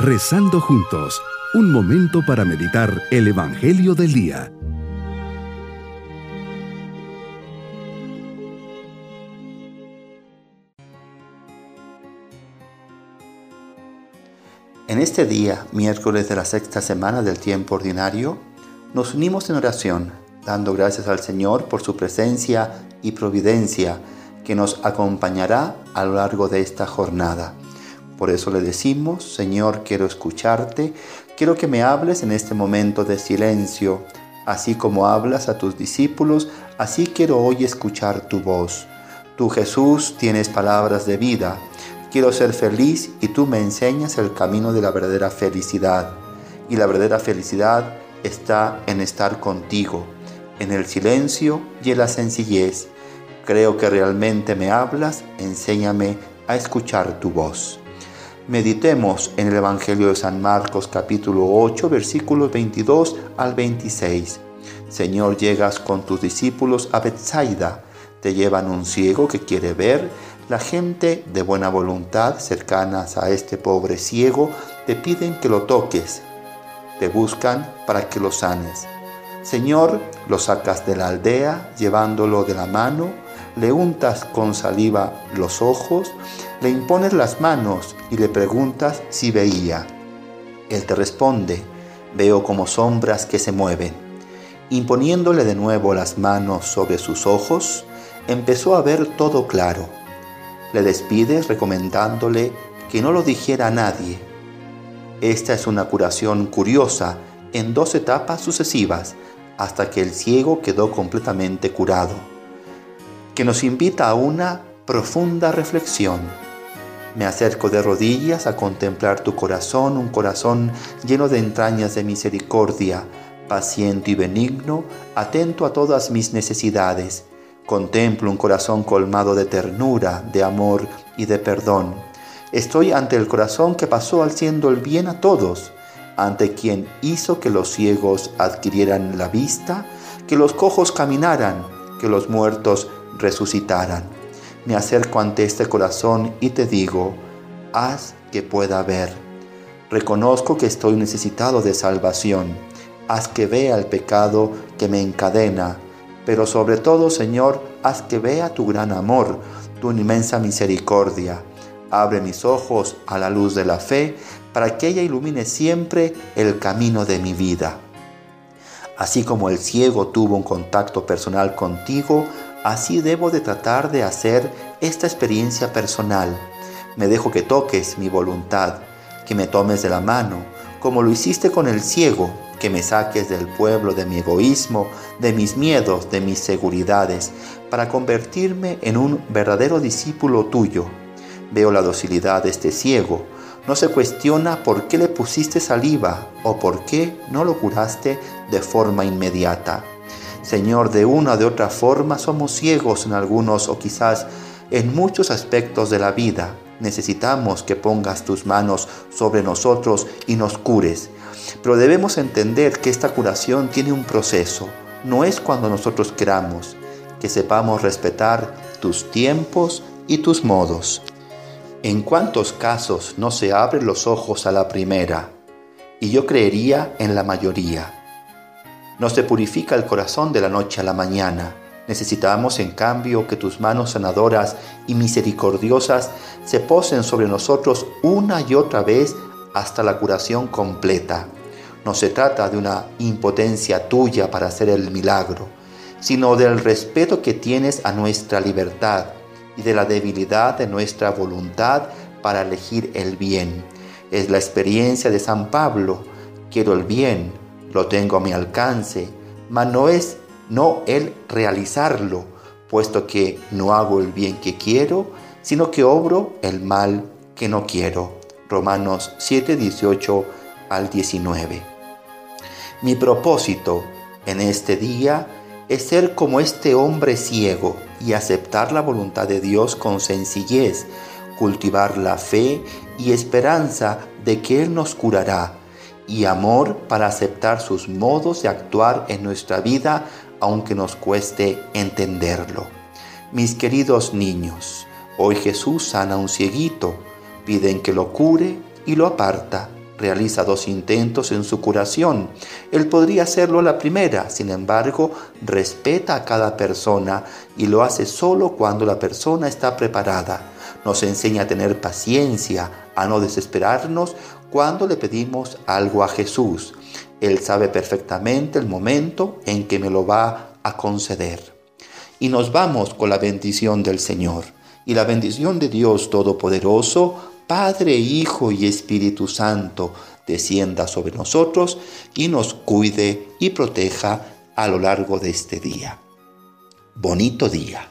Rezando juntos, un momento para meditar el Evangelio del Día. En este día, miércoles de la sexta semana del tiempo ordinario, nos unimos en oración, dando gracias al Señor por su presencia y providencia que nos acompañará a lo largo de esta jornada. Por eso le decimos, Señor, quiero escucharte, quiero que me hables en este momento de silencio, así como hablas a tus discípulos, así quiero hoy escuchar tu voz. Tú Jesús tienes palabras de vida, quiero ser feliz y tú me enseñas el camino de la verdadera felicidad. Y la verdadera felicidad está en estar contigo, en el silencio y en la sencillez creo que realmente me hablas, enséñame a escuchar tu voz. Meditemos en el Evangelio de San Marcos capítulo 8 versículos 22 al 26. Señor, llegas con tus discípulos a Bethsaida, te llevan un ciego que quiere ver, la gente de buena voluntad cercanas a este pobre ciego te piden que lo toques, te buscan para que lo sanes. Señor, lo sacas de la aldea llevándolo de la mano, le untas con saliva los ojos, le impones las manos y le preguntas si veía. Él te responde, veo como sombras que se mueven. Imponiéndole de nuevo las manos sobre sus ojos, empezó a ver todo claro. Le despides recomendándole que no lo dijera a nadie. Esta es una curación curiosa en dos etapas sucesivas hasta que el ciego quedó completamente curado que nos invita a una profunda reflexión. Me acerco de rodillas a contemplar tu corazón, un corazón lleno de entrañas de misericordia, paciente y benigno, atento a todas mis necesidades. Contemplo un corazón colmado de ternura, de amor y de perdón. Estoy ante el corazón que pasó haciendo el bien a todos, ante quien hizo que los ciegos adquirieran la vista, que los cojos caminaran, que los muertos resucitaran. Me acerco ante este corazón y te digo, haz que pueda ver. Reconozco que estoy necesitado de salvación. Haz que vea el pecado que me encadena. Pero sobre todo, Señor, haz que vea tu gran amor, tu inmensa misericordia. Abre mis ojos a la luz de la fe para que ella ilumine siempre el camino de mi vida. Así como el ciego tuvo un contacto personal contigo, Así debo de tratar de hacer esta experiencia personal. Me dejo que toques mi voluntad, que me tomes de la mano, como lo hiciste con el ciego, que me saques del pueblo de mi egoísmo, de mis miedos, de mis seguridades, para convertirme en un verdadero discípulo tuyo. Veo la docilidad de este ciego. No se cuestiona por qué le pusiste saliva o por qué no lo curaste de forma inmediata. Señor, de una o de otra forma somos ciegos en algunos o quizás en muchos aspectos de la vida. Necesitamos que pongas tus manos sobre nosotros y nos cures. Pero debemos entender que esta curación tiene un proceso. No es cuando nosotros queramos, que sepamos respetar tus tiempos y tus modos. ¿En cuántos casos no se abren los ojos a la primera? Y yo creería en la mayoría. No se purifica el corazón de la noche a la mañana. Necesitamos, en cambio, que tus manos sanadoras y misericordiosas se posen sobre nosotros una y otra vez hasta la curación completa. No se trata de una impotencia tuya para hacer el milagro, sino del respeto que tienes a nuestra libertad y de la debilidad de nuestra voluntad para elegir el bien. Es la experiencia de San Pablo. Quiero el bien, lo tengo a mi alcance, mas no es no el realizarlo, puesto que no hago el bien que quiero, sino que obro el mal que no quiero. Romanos 7, 18 al 19. Mi propósito en este día es ser como este hombre ciego y aceptar la voluntad de Dios con sencillez, cultivar la fe y esperanza de que Él nos curará y amor para aceptar sus modos de actuar en nuestra vida aunque nos cueste entenderlo. Mis queridos niños, hoy Jesús sana a un cieguito, piden que lo cure y lo aparta. realiza dos intentos en su curación. Él podría hacerlo la primera, sin embargo, respeta a cada persona y lo hace solo cuando la persona está preparada. Nos enseña a tener paciencia, a no desesperarnos cuando le pedimos algo a Jesús. Él sabe perfectamente el momento en que me lo va a conceder. Y nos vamos con la bendición del Señor. Y la bendición de Dios Todopoderoso, Padre, Hijo y Espíritu Santo, descienda sobre nosotros y nos cuide y proteja a lo largo de este día. Bonito día.